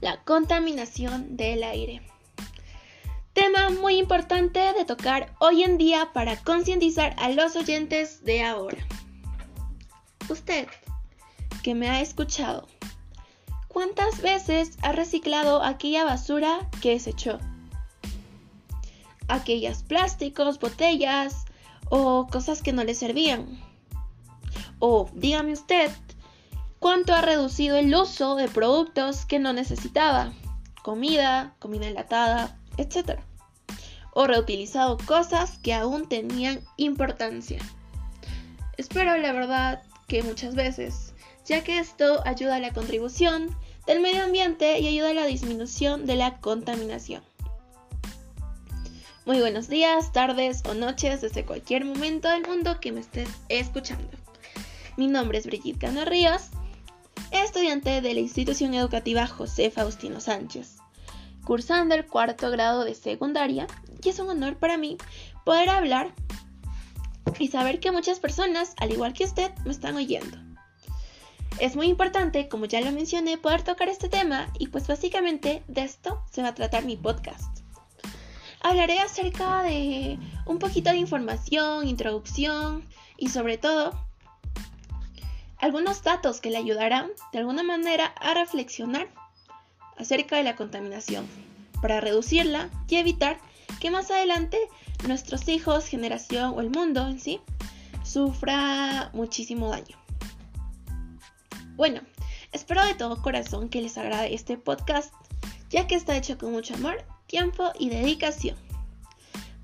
la contaminación del aire. Tema muy importante de tocar hoy en día para concientizar a los oyentes de ahora. Usted, que me ha escuchado, ¿cuántas veces ha reciclado aquella basura que desechó? Aquellas plásticos, botellas o cosas que no le servían. O dígame usted, ¿cuánto ha reducido el uso de productos que no necesitaba? Comida, comida enlatada, etc. O reutilizado cosas que aún tenían importancia. Espero la verdad que muchas veces, ya que esto ayuda a la contribución del medio ambiente y ayuda a la disminución de la contaminación. Muy buenos días, tardes o noches desde cualquier momento del mundo que me estés escuchando. Mi nombre es Brigitte Cano Ríos, estudiante de la institución educativa José Faustino Sánchez cursando el cuarto grado de secundaria y es un honor para mí poder hablar y saber que muchas personas, al igual que usted, me están oyendo. Es muy importante, como ya lo mencioné, poder tocar este tema y pues básicamente de esto se va a tratar mi podcast. Hablaré acerca de un poquito de información, introducción y sobre todo algunos datos que le ayudarán de alguna manera a reflexionar acerca de la contaminación, para reducirla y evitar que más adelante nuestros hijos, generación o el mundo en sí sufra muchísimo daño. Bueno, espero de todo corazón que les agrade este podcast, ya que está hecho con mucho amor, tiempo y dedicación.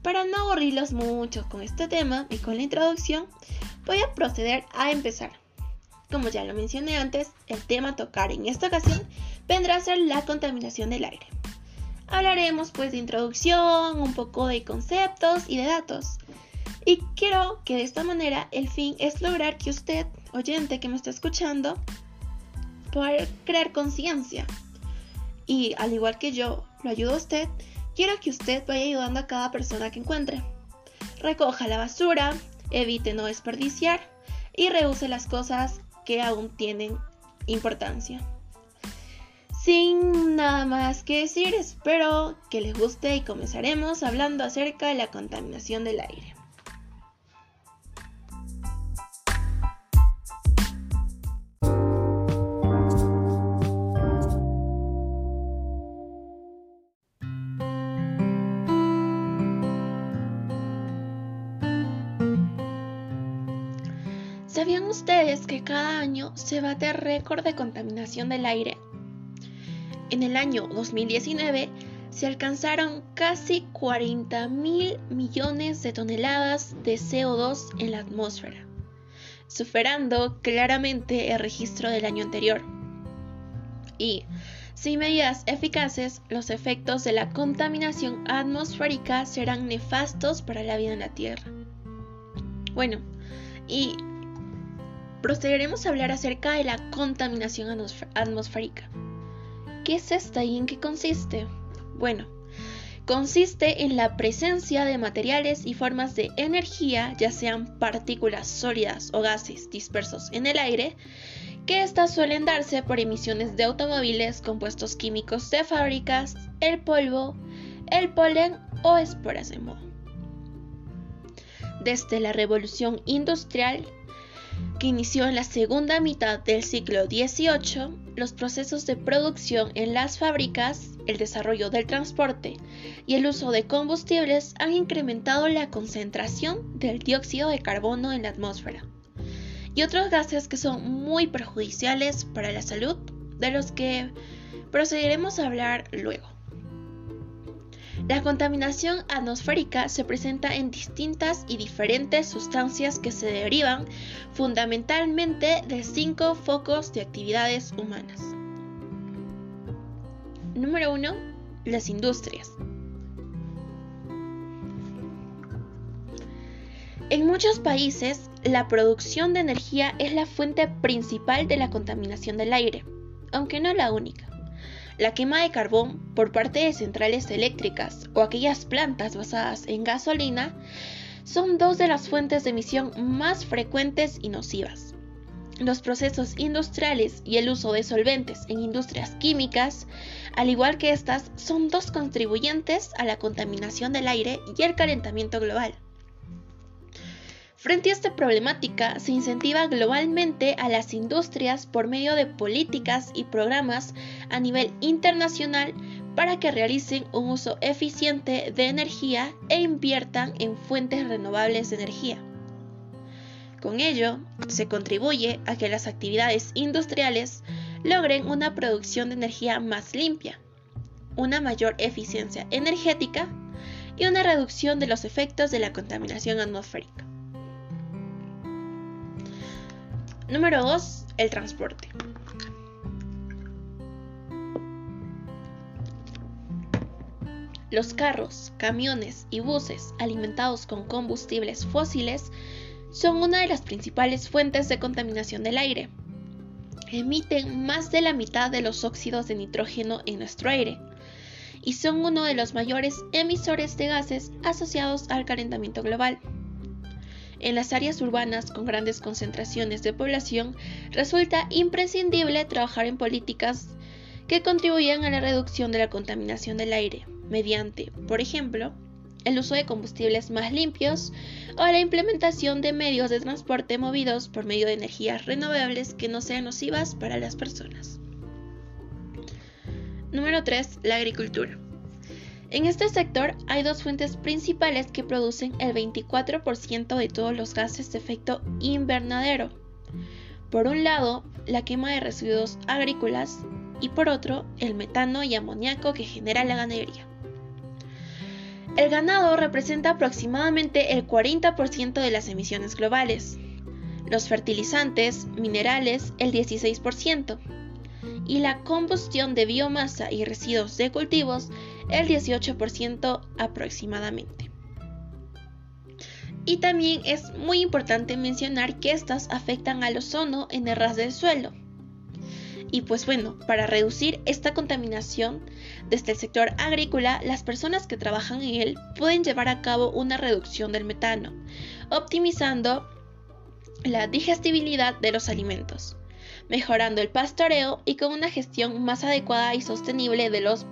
Para no aburrirlos mucho con este tema y con la introducción, voy a proceder a empezar. Como ya lo mencioné antes, el tema a tocar en esta ocasión vendrá a ser la contaminación del aire. Hablaremos pues de introducción, un poco de conceptos y de datos. Y quiero que de esta manera el fin es lograr que usted, oyente que me está escuchando, pueda crear conciencia. Y al igual que yo lo ayudo a usted, quiero que usted vaya ayudando a cada persona que encuentre. Recoja la basura, evite no desperdiciar y reuse las cosas que aún tienen importancia. Sin nada más que decir, espero que les guste y comenzaremos hablando acerca de la contaminación del aire. Que cada año se bate récord de contaminación del aire? En el año 2019 se alcanzaron casi 40 mil millones de toneladas de CO2 en la atmósfera, superando claramente el registro del año anterior. Y, sin medidas eficaces, los efectos de la contaminación atmosférica serán nefastos para la vida en la Tierra. Bueno, y procederemos a hablar acerca de la contaminación atmosférica. ¿Qué es esta y en qué consiste? Bueno, consiste en la presencia de materiales y formas de energía, ya sean partículas sólidas o gases dispersos en el aire, que estas suelen darse por emisiones de automóviles, compuestos químicos de fábricas, el polvo, el polen o esporas de moho. Desde la revolución industrial, que inició en la segunda mitad del siglo XVIII, los procesos de producción en las fábricas, el desarrollo del transporte y el uso de combustibles han incrementado la concentración del dióxido de carbono en la atmósfera y otros gases que son muy perjudiciales para la salud, de los que procederemos a hablar luego. La contaminación atmosférica se presenta en distintas y diferentes sustancias que se derivan fundamentalmente de cinco focos de actividades humanas. Número 1. Las industrias. En muchos países, la producción de energía es la fuente principal de la contaminación del aire, aunque no la única. La quema de carbón por parte de centrales eléctricas o aquellas plantas basadas en gasolina son dos de las fuentes de emisión más frecuentes y nocivas. los procesos industriales y el uso de solventes en industrias químicas, al igual que estas, son dos contribuyentes a la contaminación del aire y el calentamiento global. Frente a esta problemática, se incentiva globalmente a las industrias por medio de políticas y programas a nivel internacional para que realicen un uso eficiente de energía e inviertan en fuentes renovables de energía. Con ello, se contribuye a que las actividades industriales logren una producción de energía más limpia, una mayor eficiencia energética y una reducción de los efectos de la contaminación atmosférica. Número 2. El transporte. Los carros, camiones y buses alimentados con combustibles fósiles son una de las principales fuentes de contaminación del aire. Emiten más de la mitad de los óxidos de nitrógeno en nuestro aire y son uno de los mayores emisores de gases asociados al calentamiento global. En las áreas urbanas con grandes concentraciones de población, resulta imprescindible trabajar en políticas que contribuyan a la reducción de la contaminación del aire, mediante, por ejemplo, el uso de combustibles más limpios o la implementación de medios de transporte movidos por medio de energías renovables que no sean nocivas para las personas. Número 3. La agricultura. En este sector hay dos fuentes principales que producen el 24% de todos los gases de efecto invernadero. Por un lado, la quema de residuos agrícolas y por otro, el metano y amoníaco que genera la ganadería. El ganado representa aproximadamente el 40% de las emisiones globales, los fertilizantes, minerales el 16% y la combustión de biomasa y residuos de cultivos el 18% aproximadamente. Y también es muy importante mencionar que estas afectan al ozono en el ras del suelo. Y pues bueno, para reducir esta contaminación desde el sector agrícola, las personas que trabajan en él pueden llevar a cabo una reducción del metano, optimizando la digestibilidad de los alimentos, mejorando el pastoreo y con una gestión más adecuada y sostenible de los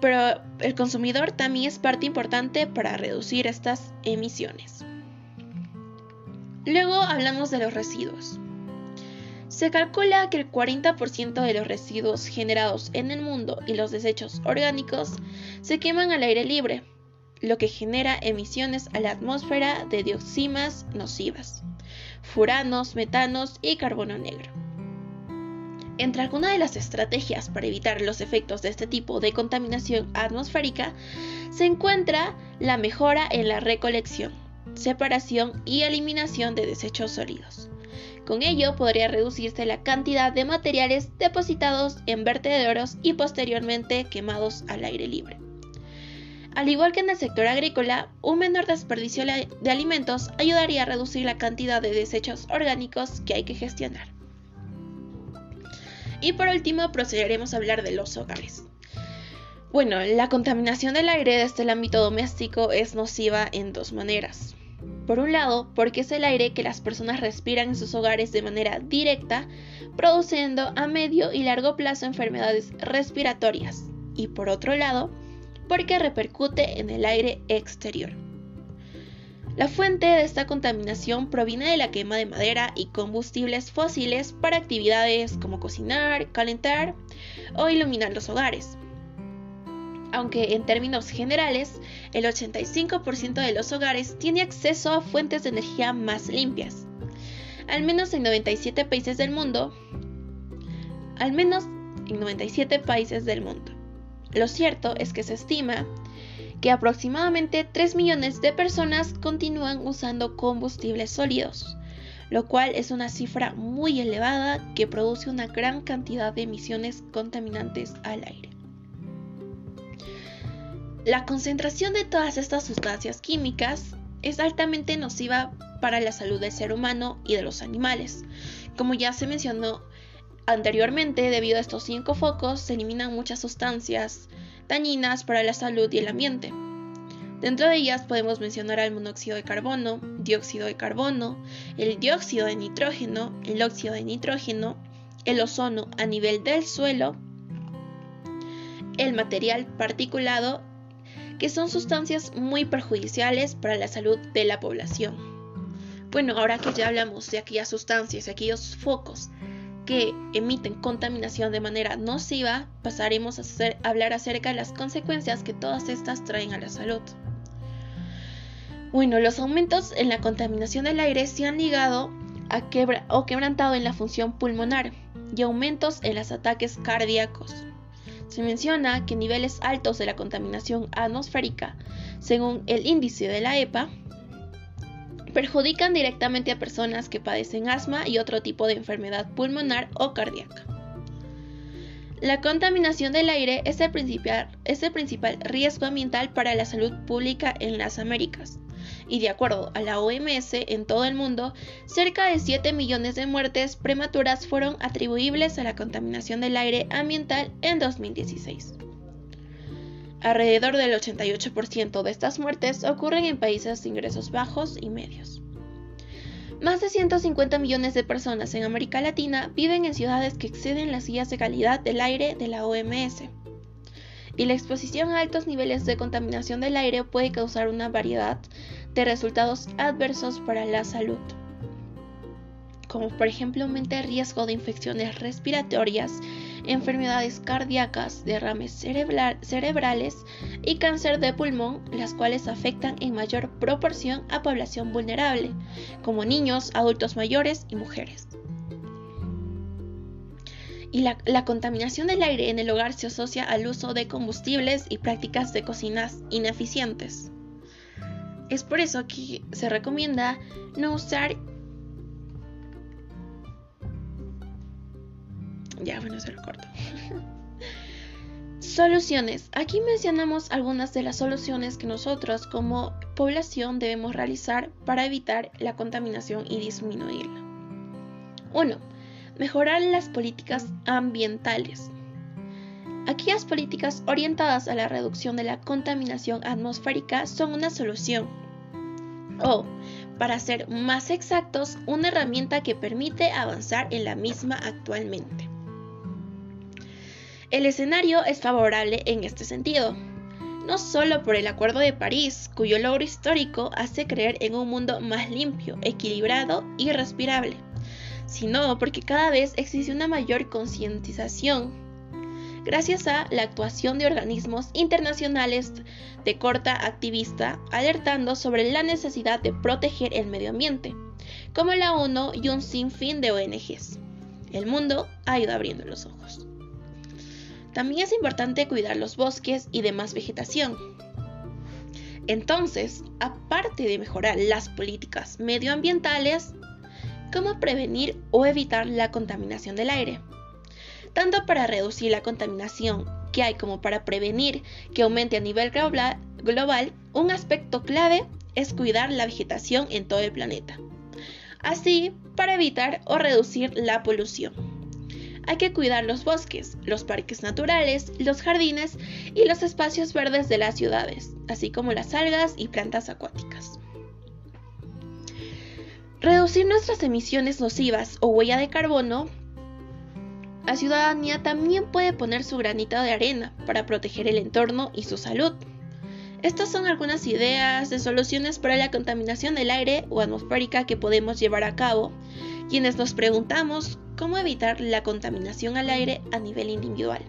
Pero el consumidor también es parte importante para reducir estas emisiones. Luego hablamos de los residuos. Se calcula que el 40% de los residuos generados en el mundo y los desechos orgánicos se queman al aire libre, lo que genera emisiones a la atmósfera de dioxinas nocivas, furanos, metanos y carbono negro. Entre algunas de las estrategias para evitar los efectos de este tipo de contaminación atmosférica se encuentra la mejora en la recolección, separación y eliminación de desechos sólidos. Con ello podría reducirse la cantidad de materiales depositados en vertederos y posteriormente quemados al aire libre. Al igual que en el sector agrícola, un menor desperdicio de alimentos ayudaría a reducir la cantidad de desechos orgánicos que hay que gestionar. Y por último, procederemos a hablar de los hogares. Bueno, la contaminación del aire desde el ámbito doméstico es nociva en dos maneras. Por un lado, porque es el aire que las personas respiran en sus hogares de manera directa, produciendo a medio y largo plazo enfermedades respiratorias. Y por otro lado, porque repercute en el aire exterior. La fuente de esta contaminación proviene de la quema de madera y combustibles fósiles para actividades como cocinar, calentar o iluminar los hogares. Aunque en términos generales, el 85% de los hogares tiene acceso a fuentes de energía más limpias. Al menos en 97 países del mundo, al menos en 97 países del mundo. Lo cierto es que se estima que aproximadamente 3 millones de personas continúan usando combustibles sólidos, lo cual es una cifra muy elevada que produce una gran cantidad de emisiones contaminantes al aire. La concentración de todas estas sustancias químicas es altamente nociva para la salud del ser humano y de los animales. Como ya se mencionó Anteriormente, debido a estos cinco focos, se eliminan muchas sustancias dañinas para la salud y el ambiente. Dentro de ellas podemos mencionar el monóxido de carbono, dióxido de carbono, el dióxido de nitrógeno, el óxido de nitrógeno, el ozono a nivel del suelo, el material particulado, que son sustancias muy perjudiciales para la salud de la población. Bueno, ahora que ya hablamos de aquellas sustancias, aquellos focos que emiten contaminación de manera nociva, pasaremos a, hablar acerca de las consecuencias que todas estas traen a la salud. Bueno, los aumentos en la contaminación del aire se han ligado a quebra o quebrantado en la función pulmonar y aumentos en los ataques cardíacos. Se menciona que niveles altos de la contaminación atmosférica, según el índice de la EPA, perjudican directamente a personas que padecen asma y otro tipo de enfermedad pulmonar o cardíaca. La contaminación del aire es el, principal, riesgo ambiental para la salud pública en las Américas, y de acuerdo a la OMS en todo el mundo, cerca de 7 millones de muertes prematuras fueron atribuibles a la contaminación del aire ambiental en 2016. Alrededor del 88% de estas muertes ocurren en países de ingresos bajos y medios. Más de 150 millones de personas en América Latina viven en ciudades que exceden las guías de calidad del aire de la OMS. Y la exposición a altos niveles de contaminación del aire puede causar una variedad de resultados adversos para la salud, como por ejemplo aumenta el riesgo de infecciones respiratorias enfermedades cardíacas, derrames cerebrales y cáncer de pulmón, las cuales afectan en mayor proporción a población vulnerable, como niños, adultos mayores y mujeres. Y la, la, contaminación del aire en el hogar se asocia al uso de combustibles y prácticas de cocinas ineficientes. Es por eso que se recomienda no usar Ya, bueno, se lo corto. soluciones. Aquí mencionamos algunas de las soluciones que nosotros como población debemos realizar para evitar la contaminación y disminuirla. 1. Mejorar las políticas ambientales. Aquellas políticas orientadas a la reducción de la contaminación atmosférica son una solución. O, para ser más exactos, una herramienta que permite avanzar en la misma actualmente. El escenario es favorable en este sentido, no solo por el Acuerdo de París, cuyo logro histórico hace creer en un mundo más limpio, equilibrado y respirable, sino porque cada vez existe una mayor concientización gracias a la actuación de organismos internacionales de corta activista alertando sobre la necesidad de proteger el medio ambiente, como la ONU y un sinfín de ONGs. El mundo ha ido abriendo los ojos. También es importante cuidar los bosques y demás vegetación. Entonces, aparte de mejorar las políticas medioambientales, ¿cómo prevenir o evitar la contaminación del aire? Tanto para reducir la contaminación que hay como para prevenir que aumente a nivel global, un aspecto clave es cuidar la vegetación en todo el planeta. Así, para evitar o reducir la polución hay que cuidar los bosques, los parques naturales, los jardines y los espacios verdes de las ciudades, así como las algas y plantas acuáticas. Reducir nuestras emisiones nocivas o huella de carbono. La ciudadanía también puede poner su granito de arena para proteger el entorno y su salud. Estas son algunas ideas de soluciones para la contaminación del aire o atmosférica que podemos llevar a cabo, quienes nos preguntamos cómo evitar la contaminación al aire a nivel individual.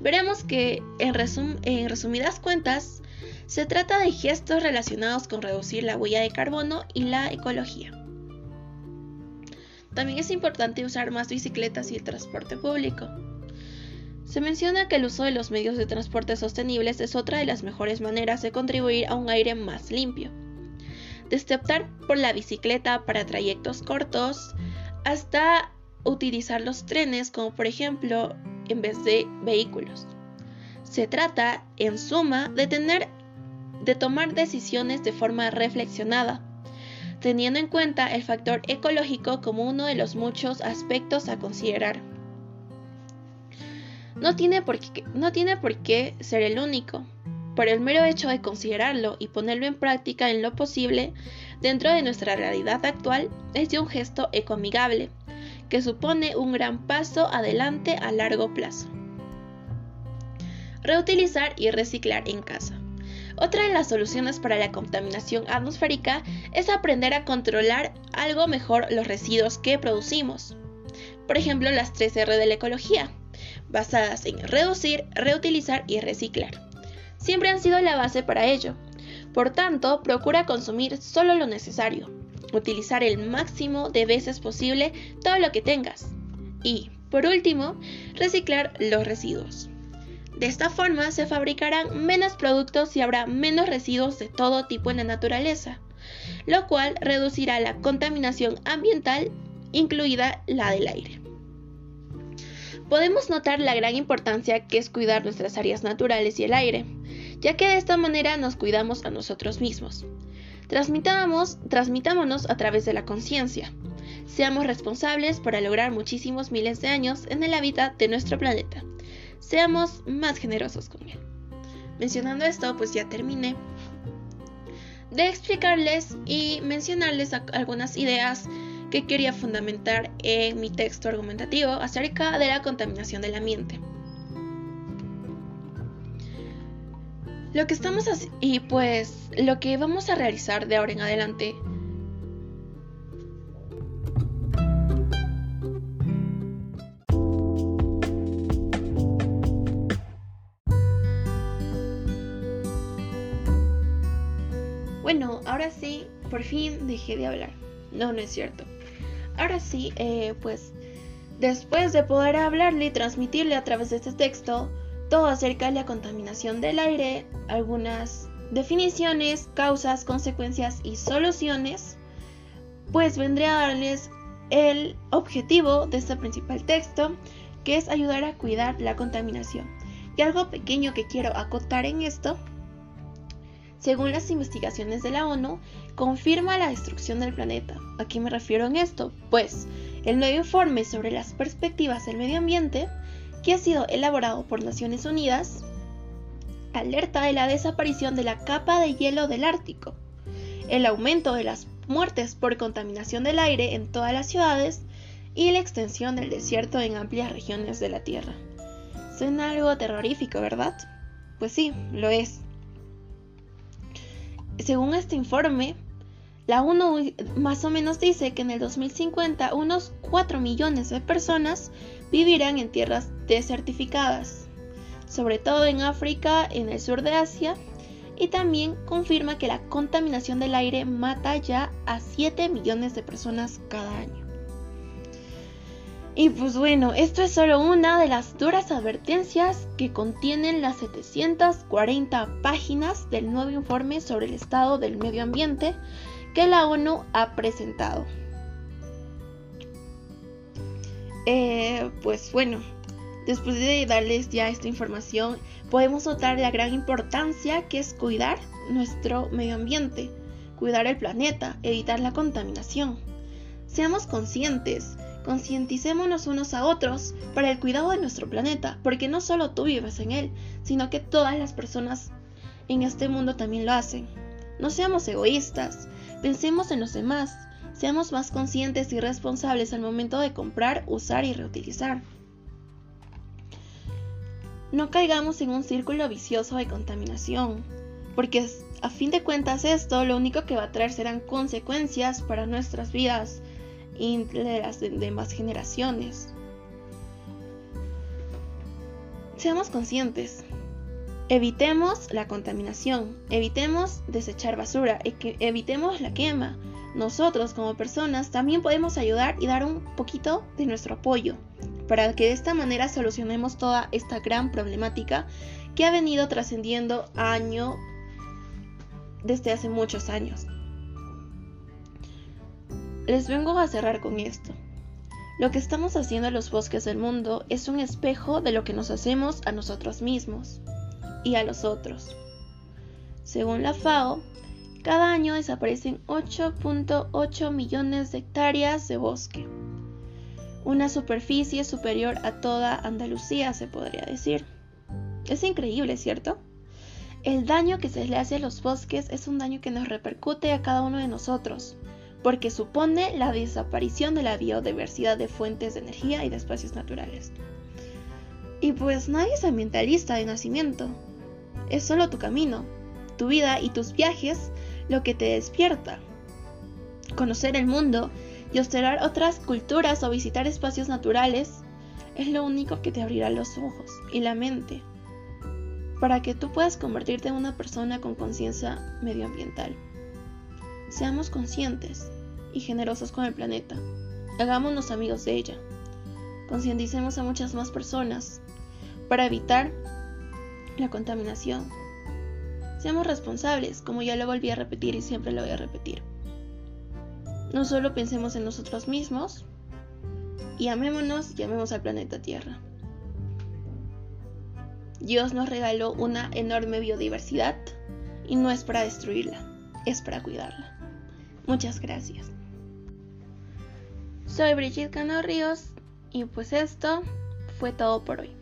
Veremos que, en, resumidas cuentas, se trata de gestos relacionados con reducir la huella de carbono y la ecología. También es importante usar más bicicletas y el transporte público. Se menciona que el uso de los medios de transporte sostenibles es otra de las mejores maneras de contribuir a un aire más limpio. Desde optar por la bicicleta para trayectos cortos, hasta utilizar los trenes como por ejemplo en vez de vehículos. Se trata, en suma, de tener de tomar decisiones de forma reflexionada, teniendo en cuenta el factor ecológico como uno de los muchos aspectos a considerar. No tiene por qué, no tiene por qué ser el único, por el mero hecho de considerarlo y ponerlo en práctica en lo posible dentro de nuestra realidad actual es de un gesto ecoamigable, que supone un gran paso adelante a largo plazo. Reutilizar y reciclar en casa. Otra de las soluciones para la contaminación atmosférica es aprender a controlar algo mejor los residuos que producimos. Por ejemplo, las 3R de la ecología, basadas en reducir, reutilizar y reciclar. Siempre han sido la base para ello. Por tanto, procura consumir solo lo necesario, utilizar el máximo de veces posible todo lo que tengas y, por último, reciclar los residuos. De esta forma se fabricarán menos productos y habrá menos residuos de todo tipo en la naturaleza, lo cual reducirá la contaminación ambiental, incluida la del aire. Podemos notar la gran importancia que es cuidar nuestras áreas naturales y el aire, ya que de esta manera nos cuidamos a nosotros mismos. Transmitamos, transmitámonos a través de la conciencia. Seamos responsables para lograr muchísimos miles de años en el hábitat de nuestro planeta. Seamos más generosos con él. Mencionando esto, pues ya terminé de explicarles y mencionarles algunas ideas que quería fundamentar en mi texto argumentativo acerca de la contaminación del ambiente. Lo que estamos y pues lo que vamos a realizar de ahora en adelante Bueno, ahora sí, por fin dejé de hablar. No, no es cierto. Ahora sí, eh, pues después de poder hablarle y transmitirle a través de este texto, todo acerca de la contaminación del aire, algunas definiciones, causas, consecuencias y soluciones, pues vendré a darles el objetivo de este principal texto, que es ayudar a cuidar la contaminación. Y algo pequeño que quiero acotar en esto, según las investigaciones de la ONU, confirma la destrucción del planeta. ¿A qué me refiero en esto? Pues el nuevo informe sobre las perspectivas del medio ambiente que ha sido elaborado por Naciones Unidas, alerta de la desaparición de la capa de hielo del Ártico, el aumento de las muertes por contaminación del aire en todas las ciudades y la extensión del desierto en amplias regiones de la Tierra. Suena algo terrorífico, ¿verdad? Pues sí, lo es. Según este informe, la ONU más o menos dice que en el 2050 unos 4 millones de personas vivirán en tierras desertificadas, sobre todo en África, en el sur de Asia, y también confirma que la contaminación del aire mata ya a 7 millones de personas cada año. Y pues bueno, esto es solo una de las duras advertencias que contienen las 740 páginas del nuevo informe sobre el estado del medio ambiente que la ONU ha presentado. Eh, pues bueno, después de darles ya esta información, podemos notar la gran importancia que es cuidar nuestro medio ambiente, cuidar el planeta, evitar la contaminación. Seamos conscientes, concienticémonos unos a otros para el cuidado de nuestro planeta, porque no solo tú vives en él, sino que todas las personas en este mundo también lo hacen. No seamos egoístas, pensemos en los demás, Seamos más conscientes y responsables al momento de comprar, usar y reutilizar. No caigamos en un círculo vicioso de contaminación, porque a fin de cuentas esto lo único que va a traer serán consecuencias para nuestras vidas y las demás generaciones. Seamos conscientes. Evitemos la contaminación, evitemos desechar basura, evitemos la quema, nosotros como personas también podemos ayudar y dar un poquito de nuestro apoyo para que de esta manera solucionemos toda esta gran problemática que ha venido trascendiendo año desde hace muchos años. Les vengo a cerrar con esto. Lo que estamos haciendo en los bosques del mundo es un espejo de lo que nos hacemos a nosotros mismos y a los otros. Según la FAO, cada año desaparecen 8.8 millones de hectáreas de bosque, una superficie superior a toda Andalucía, se podría decir. Es increíble, ¿cierto? El daño que se le hace a los bosques es un daño que nos repercute a cada uno de nosotros, porque supone la desaparición de la biodiversidad de fuentes de energía y de espacios naturales. Y pues nadie es ambientalista de nacimiento, es solo tu camino, tu vida y tus viajes lo que te despierta. Conocer el mundo y observar otras culturas o visitar espacios naturales es lo único que te abrirá los ojos y la mente para que tú puedas convertirte en una persona con conciencia medioambiental. Seamos conscientes y generosos con el planeta. Hagámonos amigos de ella. Concienticemos a muchas más personas para evitar la contaminación. Seamos responsables, como ya lo volví a repetir y siempre lo voy a repetir. No solo pensemos en nosotros mismos y amémonos y amemos al planeta Tierra. Dios nos regaló una enorme biodiversidad y no es para destruirla, es para cuidarla. Muchas gracias. Soy Brigitte Cano Ríos y pues esto fue todo por hoy.